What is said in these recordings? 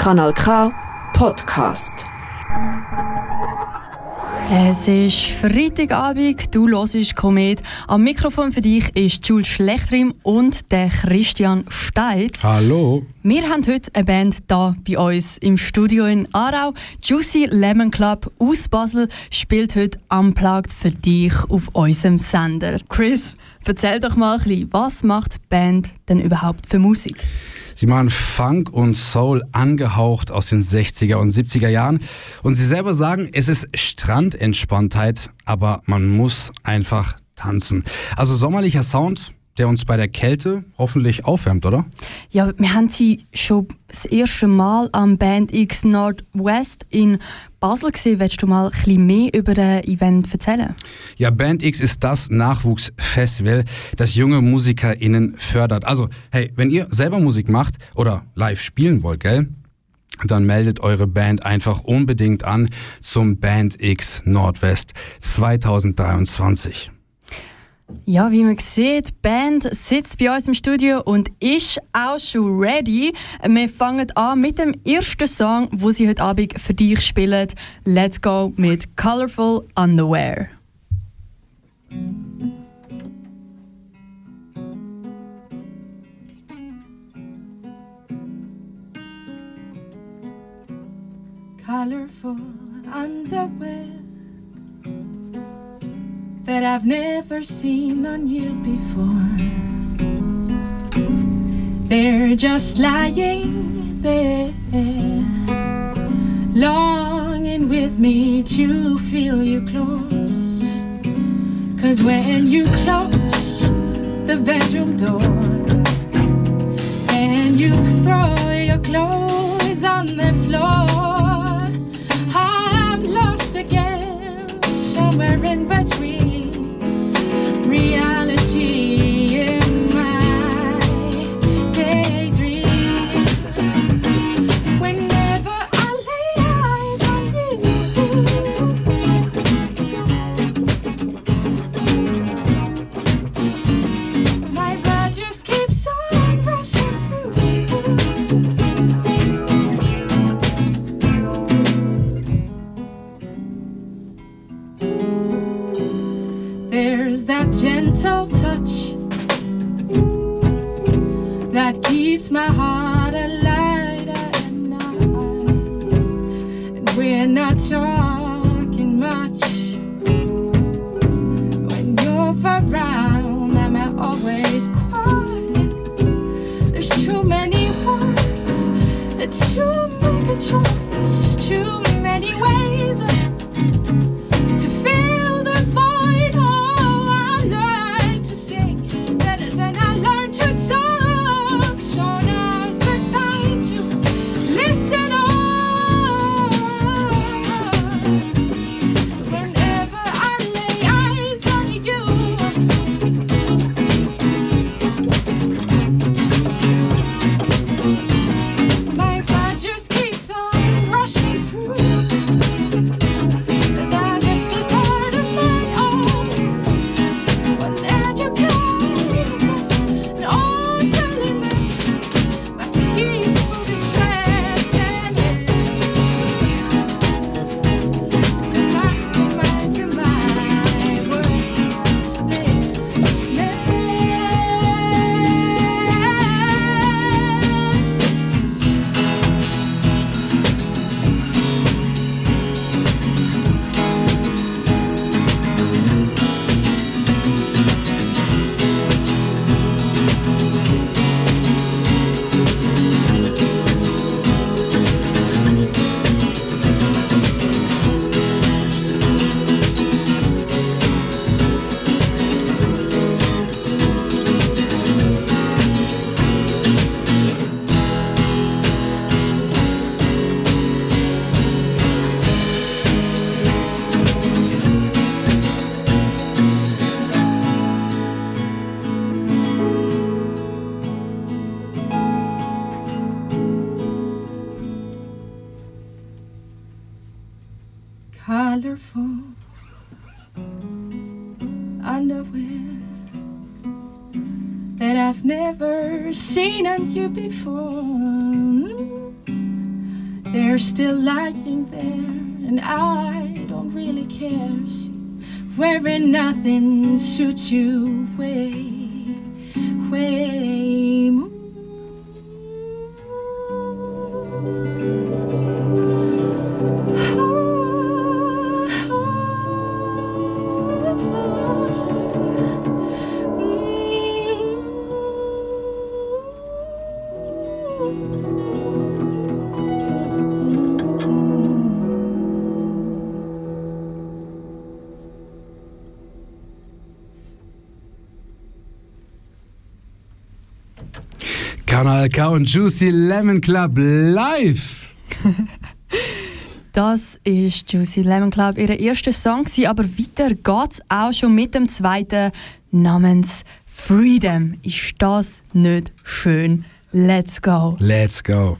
Kanal K Podcast. Es ist Freitagabend, du hörst Komet. Am Mikrofon für dich ist Jules Schlechtrim und der Christian Steitz. Hallo. Wir haben heute eine Band da bei uns im Studio in Aarau. Juicy Lemon Club aus Basel spielt heute Unplugged für dich auf unserem Sender. Chris, erzähl doch mal ein bisschen, was macht die Band denn überhaupt für Musik? Sie machen Funk und Soul angehaucht aus den 60er und 70er Jahren. Und sie selber sagen, es ist Strandentspanntheit, aber man muss einfach tanzen. Also sommerlicher Sound, der uns bei der Kälte hoffentlich aufwärmt, oder? Ja, wir haben sie schon das erste Mal am Band X Nordwest in Basel gesehen. Willst du mal ein bisschen mehr über das Event erzählen? Ja, Band X ist das Nachwuchsfestival, das junge MusikerInnen fördert. Also, hey, wenn ihr selber Musik macht oder live spielen wollt, gell? dann meldet eure Band einfach unbedingt an zum Band X Nordwest 2023. Ja, wie man sieht, die Band sitzt bei uns im Studio und ist auch schon ready. Wir fangen an mit dem ersten Song, wo sie heute Abend für dich spielen. Let's go mit Colorful Underwear. Colorful underwear that I've never seen on you before. They're just lying there, longing with me to feel you close. Cause when you close the bedroom door and you throw your clothes on the floor, I'm lost again somewhere in between reality colorful underwear that I've never seen on you before. they're still lying there, and I don't really care. Wearing nothing suits you way, way Und Juicy Lemon Club live. Das ist Juicy Lemon Club, ihr erster Song, gewesen, aber weiter geht's auch schon mit dem zweiten namens Freedom. Ist das nicht schön? Let's go! Let's go.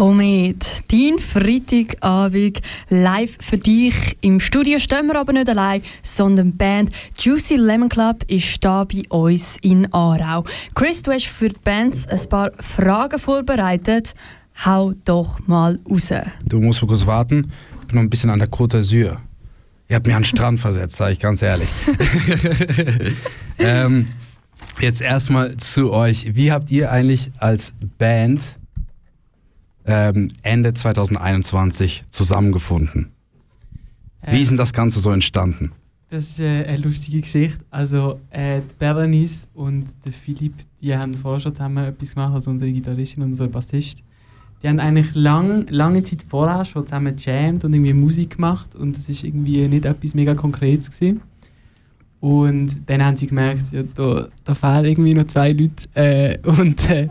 Komet, dein Freitagabend live für dich. Im Studio stehen wir aber nicht allein, sondern die Band Juicy Lemon Club ist da bei uns in Aarau. Chris, du hast für die Bands ein paar Fragen vorbereitet. Hau doch mal raus. Du musst mal kurz warten. Ich bin noch ein bisschen an der Côte d'Azur. Ihr habt mir an den Strand versetzt, sage ich ganz ehrlich. ähm, jetzt erstmal zu euch. Wie habt ihr eigentlich als Band ähm, Ende 2021 zusammengefunden? Wie ist denn das Ganze so entstanden? Das ist äh, eine lustige Geschichte. Also, äh, die Berenice und der Philipp, die haben vorher schon zusammen etwas gemacht, also unsere Gitarristin und unser Bassist. Die haben eigentlich lang, lange Zeit vorher schon zusammen gejammt und irgendwie Musik gemacht und das ist irgendwie nicht etwas mega Konkretes gewesen. Und dann haben sie gemerkt, ja, da, da fehlen irgendwie noch zwei Leute. Äh, und äh,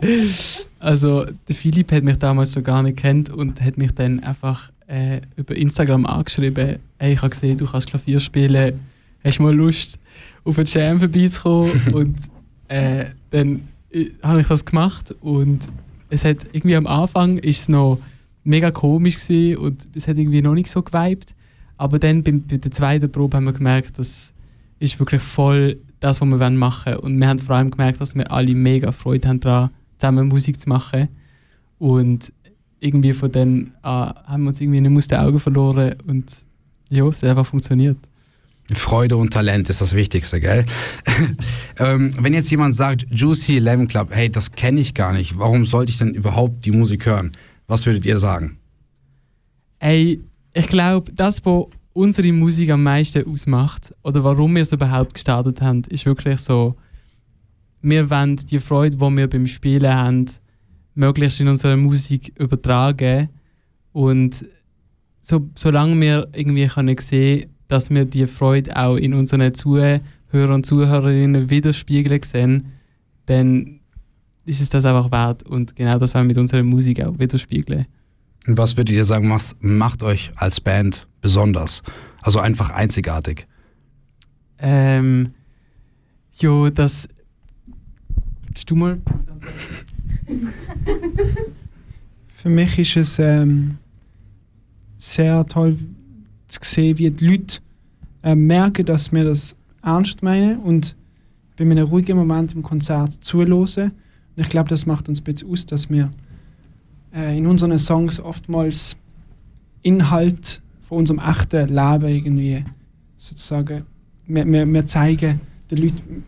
also der Philipp hat mich damals so gar nicht kennt und hat mich dann einfach äh, über Instagram angeschrieben, hey, ich habe gesehen, du kannst Klavier spielen, hast du mal Lust, auf eine Jam vorbeizukommen? und äh, dann äh, habe ich das gemacht und es hat irgendwie am Anfang ist es noch mega komisch gewesen und es hat irgendwie noch nicht so geweibt. Aber dann bei, bei der zweiten Probe haben wir gemerkt, dass ist wirklich voll das, was wir machen wollen. Und wir haben vor allem gemerkt, dass wir alle mega Freude haben daran, zusammen Musik zu machen. Und irgendwie von dann an haben wir uns irgendwie nicht aus den Augen verloren und ja, es hat einfach funktioniert. Freude und Talent ist das Wichtigste, gell? ähm, wenn jetzt jemand sagt, Juicy Lemon Club, hey, das kenne ich gar nicht, warum sollte ich denn überhaupt die Musik hören? Was würdet ihr sagen? Ey, ich glaube, das, was unsere Musik am meisten ausmacht oder warum wir es überhaupt gestartet haben, ist wirklich so, wir wollen die Freude, die wir beim Spielen haben, möglichst in unserer Musik übertragen und so, solange wir irgendwie können sehen dass wir die Freude auch in unseren Zuhörern und Zuhörerinnen widerspiegeln sehen, dann ist es das einfach wert und genau das wollen wir mit unserer Musik auch widerspiegeln. Und was würdet ihr sagen, was macht euch als Band besonders? Also einfach einzigartig? Ähm, jo, das. Du mal. Für mich ist es ähm, sehr toll zu sehen, wie die Leute äh, merken, dass wir das ernst meinen und bei einem ruhigen Moment im Konzert zuhören. Und ich glaube, das macht uns ein bisschen aus, dass wir äh, in unseren Songs oftmals Inhalt von unserem echten Leben irgendwie sozusagen, wir, wir, wir zeigen den Leuten,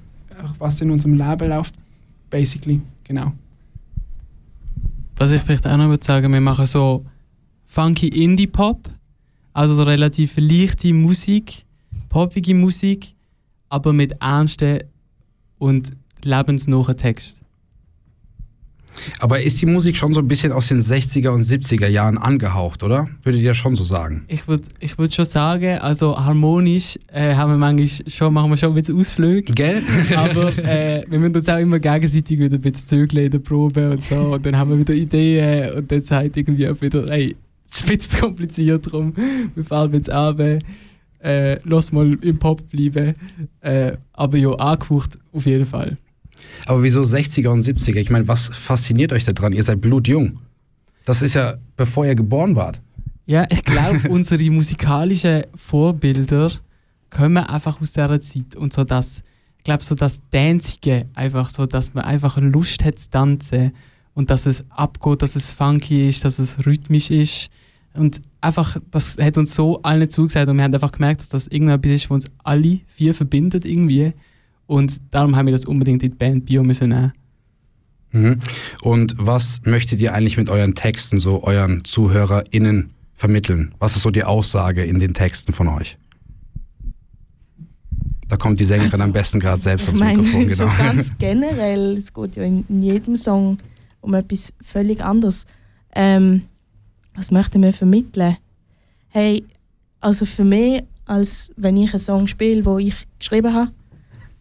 was in unserem Leben läuft, basically, genau. Was ich vielleicht auch noch würde sagen, wir machen so funky Indie-Pop, also so relativ leichte Musik, poppige Musik, aber mit ernsten und lebensnahen Text. Aber ist die Musik schon so ein bisschen aus den 60er und 70er Jahren angehaucht, oder? Würdet ihr schon so sagen? Ich würde ich würd schon sagen, also harmonisch äh, haben wir manchmal schon, machen wir schon ein bisschen Ausflüge. Gell? Aber äh, wir müssen uns auch immer gegenseitig wieder ein bisschen zügeln in der Probe und so. Und dann haben wir wieder Ideen und dann sagt irgendwie auch wieder, hey, es ist ein bisschen kompliziert, darum wir fallen jetzt ab. Äh, lass mal im Pop bleiben. Äh, aber ja, angehaucht auf jeden Fall. Aber wieso 60er und 70er? Ich meine, was fasziniert euch daran? Ihr seid blutjung. Das ist ja bevor ihr geboren wart. Ja, ich glaube, unsere musikalischen Vorbilder kommen einfach aus dieser Zeit. Und so das, ich glaube, so das Dancige, einfach so, dass man einfach Lust hat zu tanzen und dass es abgeht, dass es funky ist, dass es rhythmisch ist. Und einfach, das hat uns so allen zugesagt und wir haben einfach gemerkt, dass das irgendetwas ist, was uns alle vier verbindet irgendwie. Und darum haben wir das unbedingt in die Band Bio müssen nehmen. Mhm. Und was möchtet ihr eigentlich mit euren Texten so euren ZuhörerInnen vermitteln? Was ist so die Aussage in den Texten von euch? Da kommt die Sängerin Also, am besten gerade selbst ans meine, Mikrofon, genau. so ganz generell, es geht ja in, in jedem Song um etwas völlig anderes. Ähm, was möchten wir vermitteln? Hey, also für mich, als wenn ich einen Song spiele, wo ich geschrieben habe,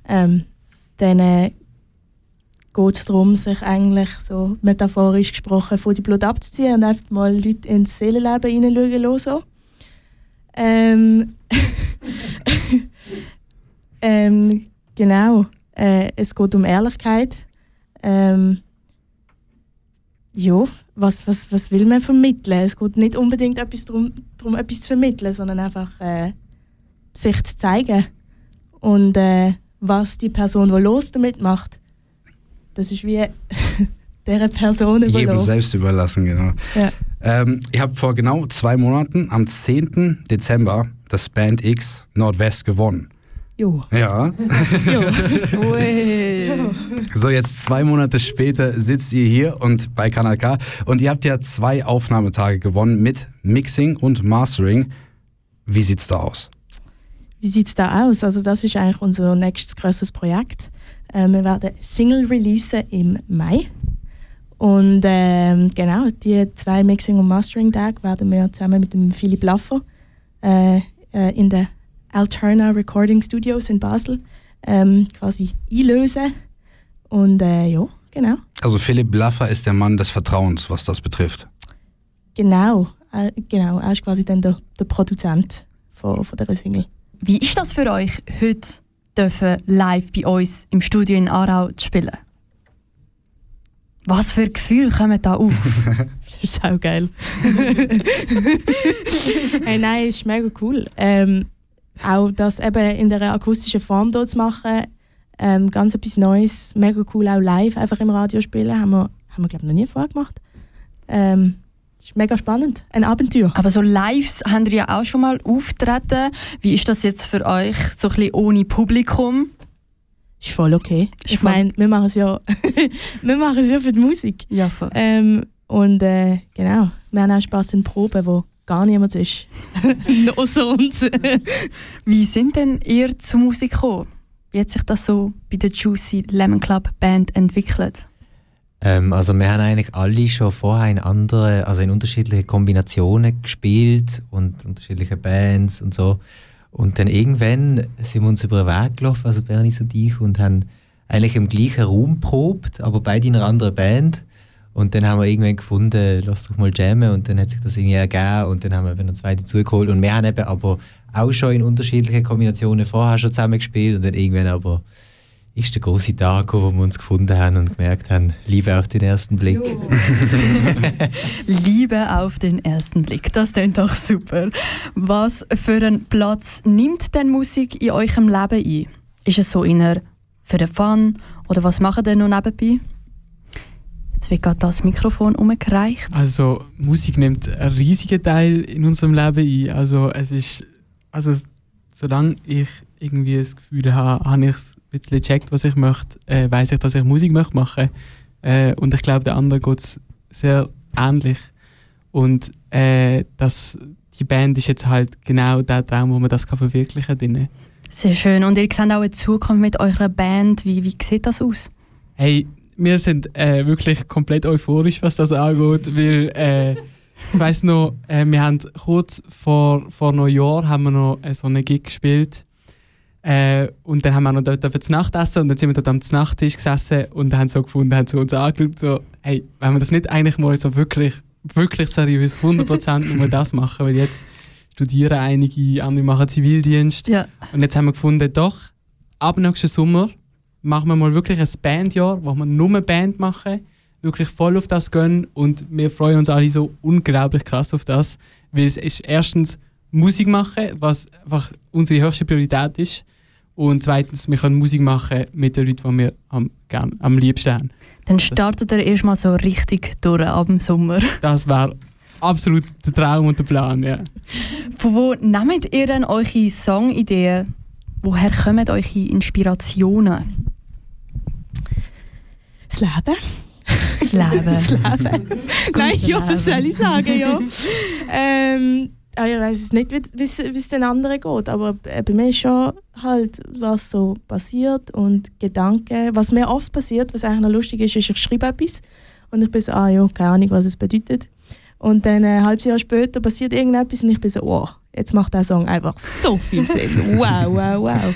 ähm, dann äh, geht es darum, sich eigentlich so metaphorisch gesprochen von die Blut abzuziehen und einfach mal Leute ins Seelenleben hineinschauen lassen. Ähm, ähm, genau. Äh, es geht um Ehrlichkeit. Ähm, ja, was, was, was will man vermitteln? Es geht nicht unbedingt etwas darum, darum etwas zu vermitteln, sondern einfach äh, sich zu zeigen. Und äh, was die Person, die los damit macht, das ist wie der Person Jedem überlassen. selbst überlassen, genau. Ja. Ähm, ihr habt vor genau zwei Monaten, am 10. Dezember, das Band X Nordwest gewonnen. Jo. Ja. Ui. So, jetzt zwei Monate später sitzt ihr hier und bei Kanal K und ihr habt ja zwei Aufnahmetage gewonnen mit Mixing und Mastering. Wie sieht's da aus? Wie sieht es da aus? Also das ist eigentlich unser nächstes grösseres Projekt. Äh, wir werden Single releasen im Mai. Und ähm, genau, die zwei Mixing- und Mastering-Tage werden wir zusammen mit dem Philipp Laffer äh, äh, in den Alterna Recording Studios in Basel ähm, quasi einlösen. Und äh, ja, genau. Also Philipp Laffer ist der Mann des Vertrauens, was das betrifft. Genau, äh, genau. Er ist quasi dann der, der Produzent von, von dieser Single. Wie ist das für euch, heute dürfen live bei uns im Studio in Aarau zu spielen? Was für Gefühle kommen da auf? Das ist auch geil. hey, nein, es ist mega cool. Ähm, auch das eben in der akustischen Form dort zu machen, ähm, ganz etwas Neues, mega cool auch live einfach im Radio spielen, haben wir, haben wir glaube ich noch nie vorher gemacht. Ähm, ist mega spannend, ein Abenteuer. Aber so Lives haben ihr ja auch schon mal auftreten. Wie ist das jetzt für euch, so ein bisschen ohne Publikum? Ist voll okay. Ist ich meine, wir machen es ja, wir machen es ja für die Musik. Ja, voll. Ähm, und äh, genau, wir haben auch Spass in Proben, wo gar niemand ist. Nur sonst. Wie sind denn ihr zur Musik gekommen? Wie hat sich das so bei der Juicy Lemon Club Band entwickelt? Ähm, also wir haben eigentlich alle schon vorher in andere, also in unterschiedliche Kombinationen gespielt und unterschiedliche Bands und so. Und dann irgendwann sind wir uns über den Weg gelaufen, also Bernice und ich, und haben eigentlich im gleichen Raum probt, aber beide in einer anderen Band. Und dann haben wir irgendwann gefunden, lass doch mal jammen und dann hat sich das irgendwie ergeben und dann haben wir noch zwei dazugeholt und wir haben eben aber auch schon in unterschiedlichen Kombinationen vorher schon zusammen gespielt und dann irgendwann aber ist der große Tag wo wir uns gefunden haben und gemerkt haben, Liebe auf den ersten Blick. Liebe auf den ersten Blick, das klingt doch super. Was für einen Platz nimmt denn Musik in eurem Leben ein? Ist es so eher für den Fun oder was macht ihr noch nebenbei? Jetzt wird gerade das Mikrofon umgereicht. Also Musik nimmt einen riesigen Teil in unserem Leben ein. Also es ist, also solange ich irgendwie das Gefühl habe, habe ich es ein bisschen gecheckt, was ich möchte, äh, weiß ich, dass ich Musik möchte machen. Äh, und ich glaube, der andere geht es sehr ähnlich. Und äh, das, die Band ist jetzt halt genau der Traum, wo man das kann verwirklichen kann. Sehr schön. Und ihr seht auch eine Zukunft mit eurer Band. Wie, wie sieht das aus? Hey, wir sind äh, wirklich komplett euphorisch, was das angeht, weil äh, ich weiss noch, äh, wir haben kurz vor, vor Neujahr haben wir noch äh, so einen Gig gespielt äh, und dann haben wir noch dort zu Nacht essen und dann sind wir dort am Nachttisch gesessen und haben so gefunden, haben so uns angeschaut, so, hey, wenn wir das nicht eigentlich mal so wirklich, wirklich seriös 100% nur das machen, weil jetzt studieren einige, andere machen Zivildienst Ja. und jetzt haben wir gefunden, doch, ab nächsten Sommer machen wir mal wirklich ein Bandjahr, wo wir nur Band machen, wirklich voll auf das gehen und wir freuen uns alle so unglaublich krass auf das, weil es ist erstens Musik machen, was einfach unsere höchste Priorität ist und zweitens, wir können Musik machen mit den Leuten, die wir am, gern, am liebsten haben. Dann startet ihr erstmal so richtig durch ab dem Sommer. Das wäre absolut der Traum und der Plan, ja. Von wo nehmt ihr denn eure Songideen? Woher kommen eure Inspirationen? Das Leben. Das Leben. Das Leben. Nein, ja, was soll ich sagen, ja. ähm, ah, ich weiß es nicht, wie es- den anderen geht, aber äh, bei mir ist schon halt, was so passiert und Gedanken. Was mir oft passiert, was eigentlich noch lustig ist, ist, ich schreibe etwas und ich bin so, ah ja, keine Ahnung, was es bedeutet. Und dann ein halbes Jahr später passiert irgendetwas und ich bin so, wow, jetzt macht der Song einfach so viel Sinn. Wow, wow, wow.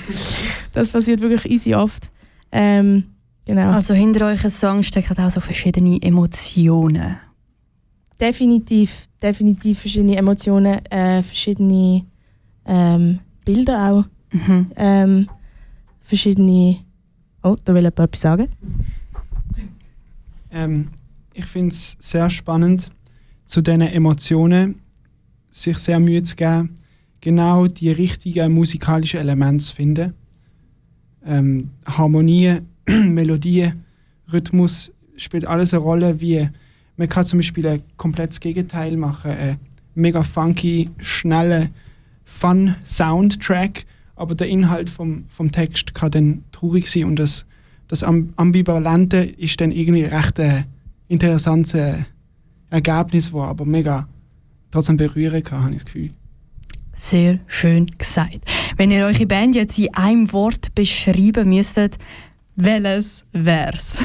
Das passiert wirklich easy oft. Ähm, genau. Also hinter euren Song stecken auch so verschiedene Emotionen. Definitiv, definitiv verschiedene Emotionen, äh, verschiedene ähm, Bilder auch, Mhm. ähm, verschiedene. Oh, da will jemand etwas sagen. Ähm, ich finde es sehr spannend, zu diesen Emotionen sich sehr Mühe zu geben, genau die richtigen musikalischen Elemente zu finden. Ähm, Harmonie, Melodie, Rhythmus spielt alles eine Rolle, wie man kann zum Beispiel ein komplettes Gegenteil machen, einen mega funky, schnellen Fun-Soundtrack, aber der Inhalt vom, vom Text kann dann traurig sein und das, das Am- Ambivalente ist dann irgendwie recht ein interessantes Ergebnis, das aber mega trotzdem berühren kann, habe ich das Gefühl. Sehr schön gesagt. Wenn ihr eure Band jetzt in einem Wort beschreiben müsstet, welches wär's?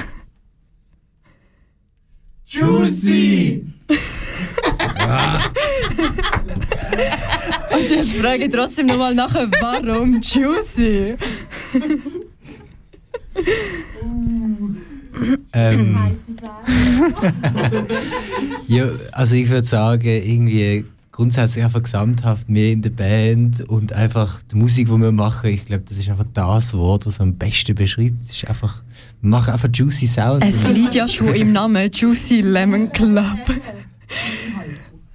Juicy! Und jetzt frage ich trotzdem nochmal nachher, warum Juicy? Ähm, ja, also ich würde sagen, irgendwie grundsätzlich einfach gesamthaft mehr in der Band und einfach die Musik, die wir machen, ich glaube, das ist einfach das Wort, was am besten beschreibt. Es ist einfach, wir machen einfach juicy Sound. Es liegt ja schon im Namen Juicy Lemon Club.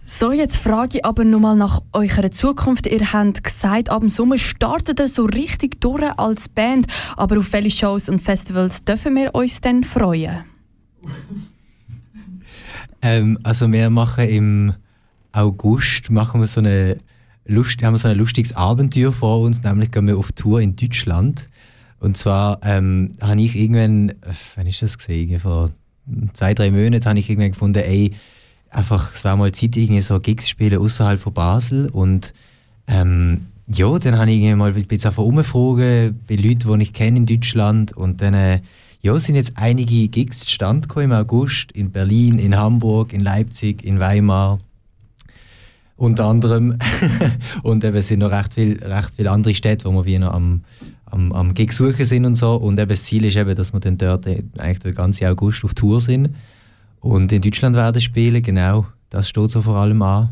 So, jetzt frage ich aber nochmal nach eurer Zukunft. Ihr habt gesagt, ab dem Sommer startet ihr so richtig durch als Band. Aber auf welche Shows und Festivals dürfen wir uns denn freuen? Ähm, also wir machen im August machen wir so eine Lust, haben wir so ein lustiges Abenteuer vor uns, nämlich gehen wir auf Tour in Deutschland. Und zwar ähm, habe ich irgendwann, wann ist das gesehen? Vor zwei, drei Monaten habe ich irgendwann gefunden, ey, einfach, es war mal Zeit, irgendwie so Gigs spielen außerhalb von Basel. Und ähm, ja, dann habe ich mal ein bisschen umgefragt bei Leuten, die ich kenne in Deutschland. Und dann äh, ja, sind jetzt einige Gigs zustande gekommen im August in Berlin, in Hamburg, in Leipzig, in Weimar. Unter anderem. und eben sind noch recht viele recht viel andere Städte, wo wir wie noch am, am, am Gig suchen sind und so. Und eben das Ziel ist eben, dass wir dann dort eigentlich den ganzen August auf Tour sind. Und in Deutschland werden spielen, genau. Das steht so vor allem an.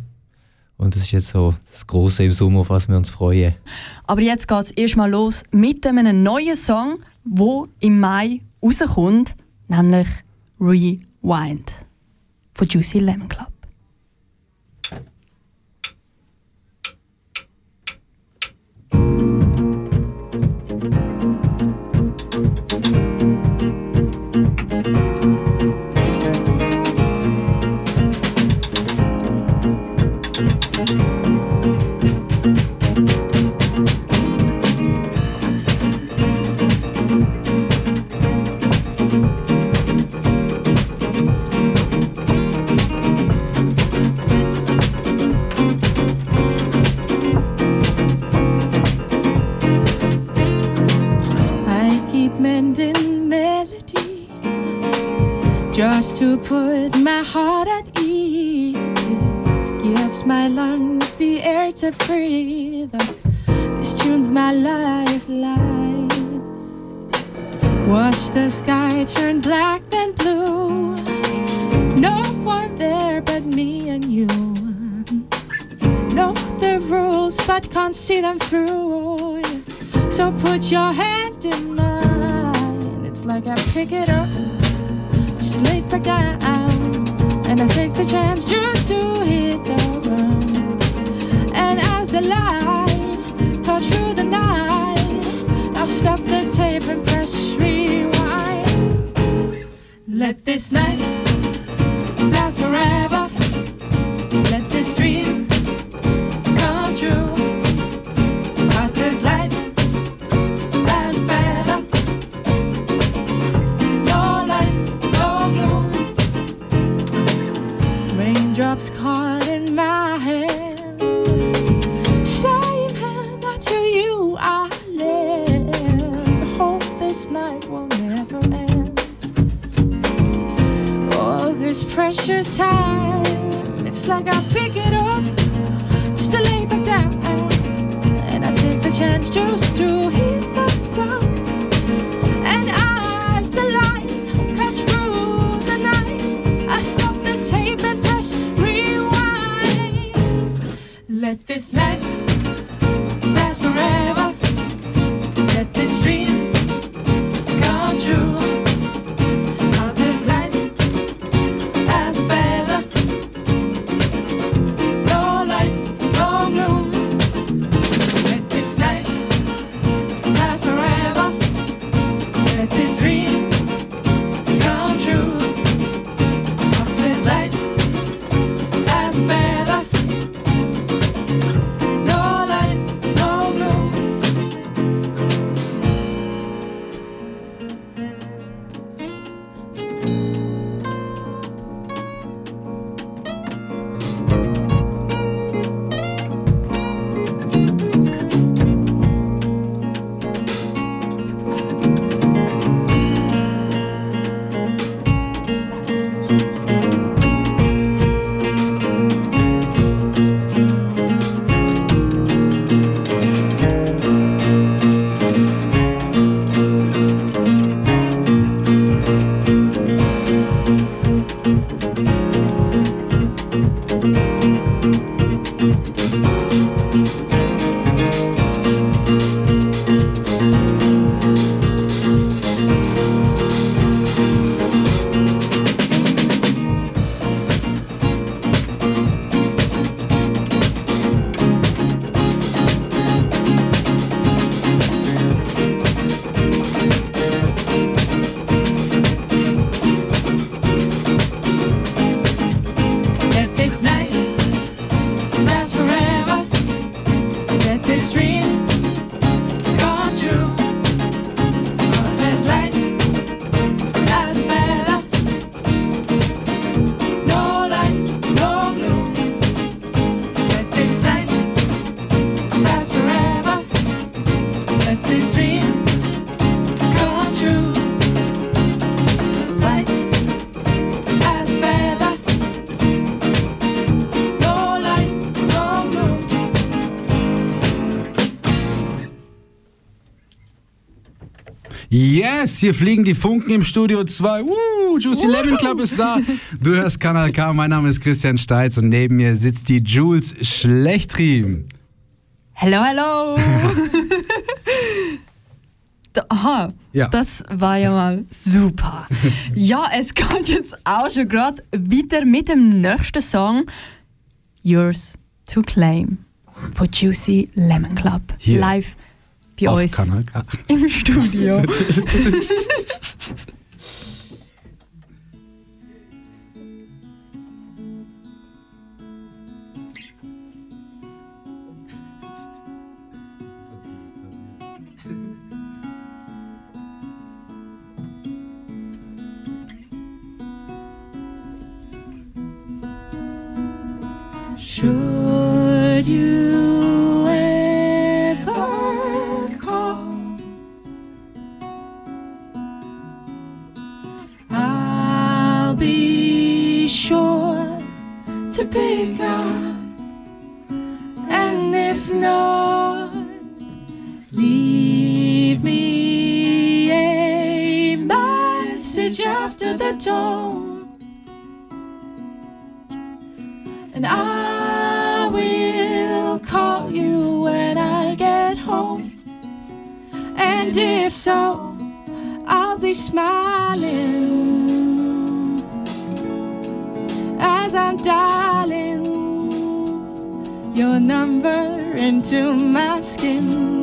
Und das ist jetzt so das Große im Sommer, auf was wir uns freuen. Aber jetzt geht es erstmal los mit einem neuen Song, wo im Mai rauskommt, nämlich Rewind von Juicy Lemon Club. Just to put my heart at ease. Gives my lungs the air to breathe. This tune's my lifeline. Watch the sky turn black then blue. No one there but me and you. Know the rules but can't see them through. So put your hand in mine. It's like I pick it up, down, and I take the chance just to hit the ground. And as the light cuts through the night, I'll stop the tape and press rewind. Let this night this precious time. It's like I pick it up just to lay back down. And I take the chance just to hit the ground. And as the light cuts through the night, I stop the tape and press rewind. Let this night Yes, hier fliegen die Funken im Studio 2. Uh, Juicy Lemon Club ist da. Du hörst Kanal K, mein Name ist Christian Steitz und neben mir sitzt die Jules Schlechtrieben. Hello, hello. Aha, ja. das war ja mal super. ja, es kommt jetzt auch schon gerade wieder mit dem nächsten Song Yours to Claim von Juicy Lemon Club. Hier. Live bei Auf uns Kanal. im Studio. Should you? smiling as I'm dialing your number into my skin.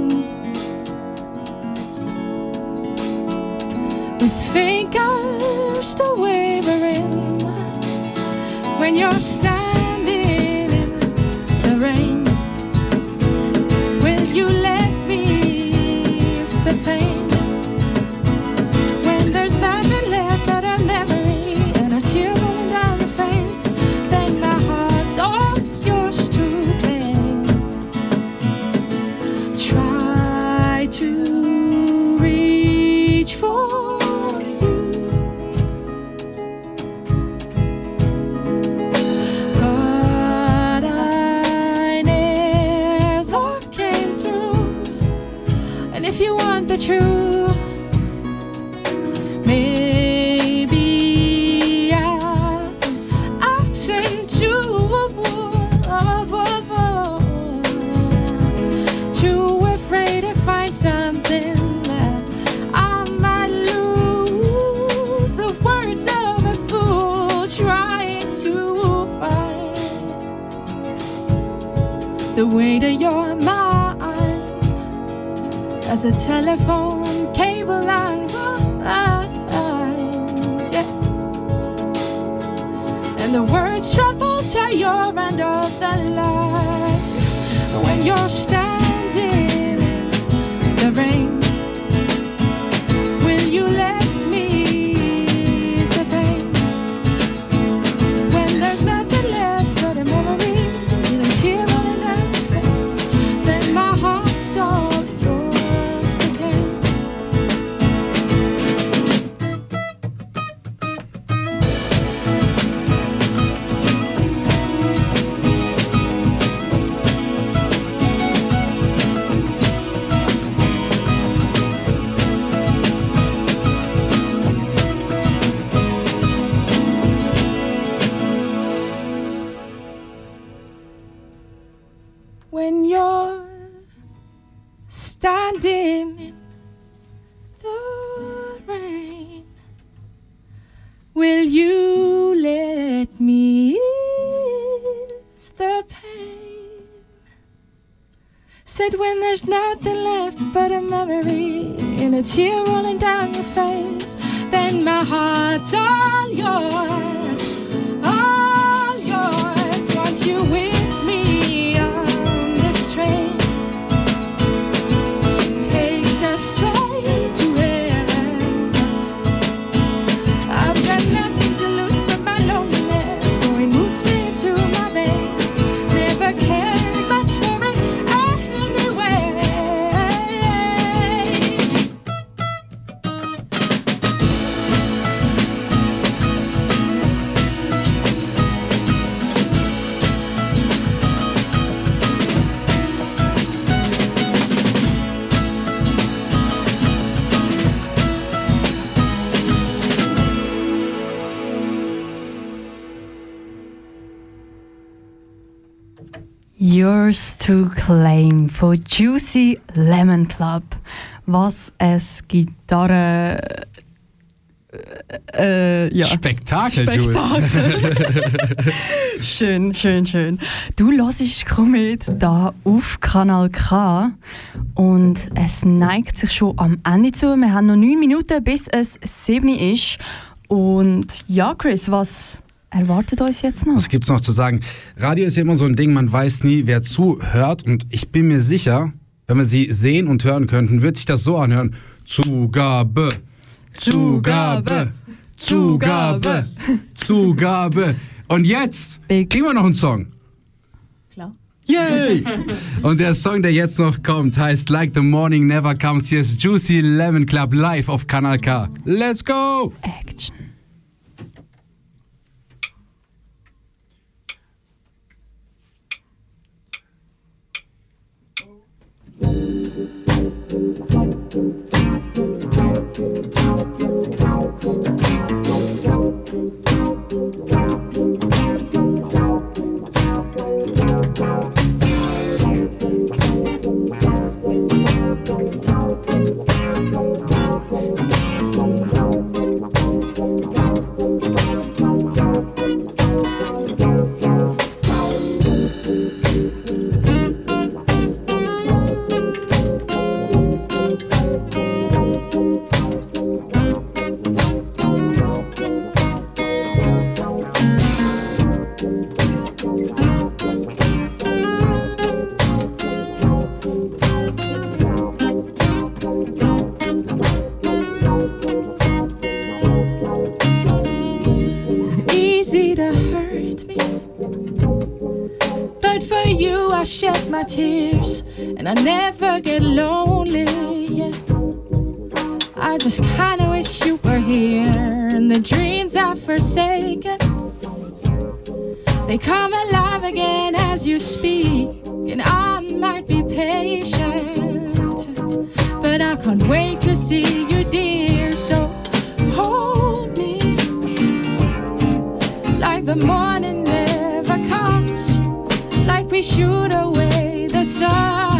There's nothing left but a memory and a tear rolling down your face. Then my heart's all yours, all yours. Once you win? Claim von Juicy Lemon Club. Was es Gitarre. Äh, äh, ja. Spektakel, Jules. schön, schön, schön. Du hörst Komet da auf Kanal K und es neigt sich schon am Ende zu. Wir haben noch neun Minuten, bis es 7 ist. Und ja, Chris, was erwartet uns jetzt noch? Was gibt's noch zu sagen? Radio ist ja immer so ein Ding, man weiß nie, wer zuhört. Und ich bin mir sicher, wenn wir sie sehen und hören könnten, wird sich das so anhören. Zugabe, Zugabe, Zugabe, Zugabe. Und jetzt Big. kriegen wir noch einen Song. Klar. Yay! Und der Song, der jetzt noch kommt, heißt Like the Morning Never Comes. Hier ist Juicy Lemon Club live auf Kanal K. Let's go! Action. I shed my tears, and I never get lonely. I just kinda wish you were here, and the dreams I've forsaken. They come alive again as you speak, and I might be patient, but I can't wait to see you, dear. So hold me like the morning shoot away the sun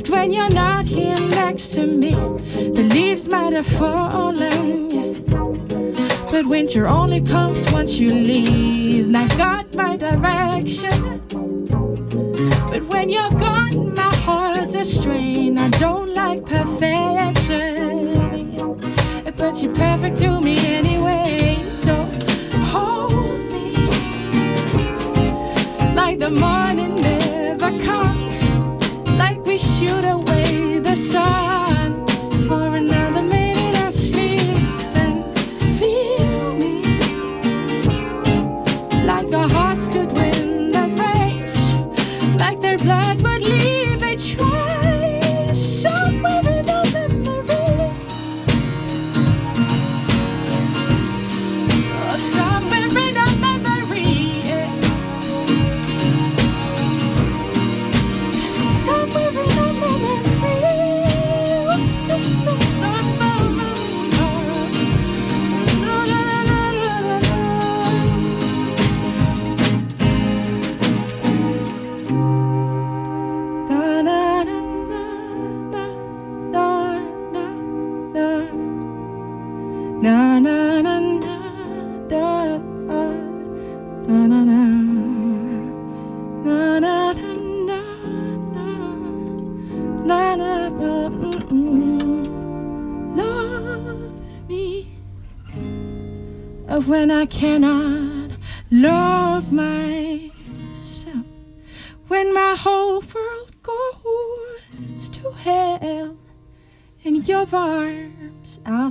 Except when you're not here next to me, the leaves might have fallen. But winter only comes once you leave. And I got my direction. But when you're gone, my heart's a strain. I don't like perfection. But you're perfect to me anyway. So hold me like the morning shoot away the sun cannot love myself. When my whole world goes to hell in your arms I'll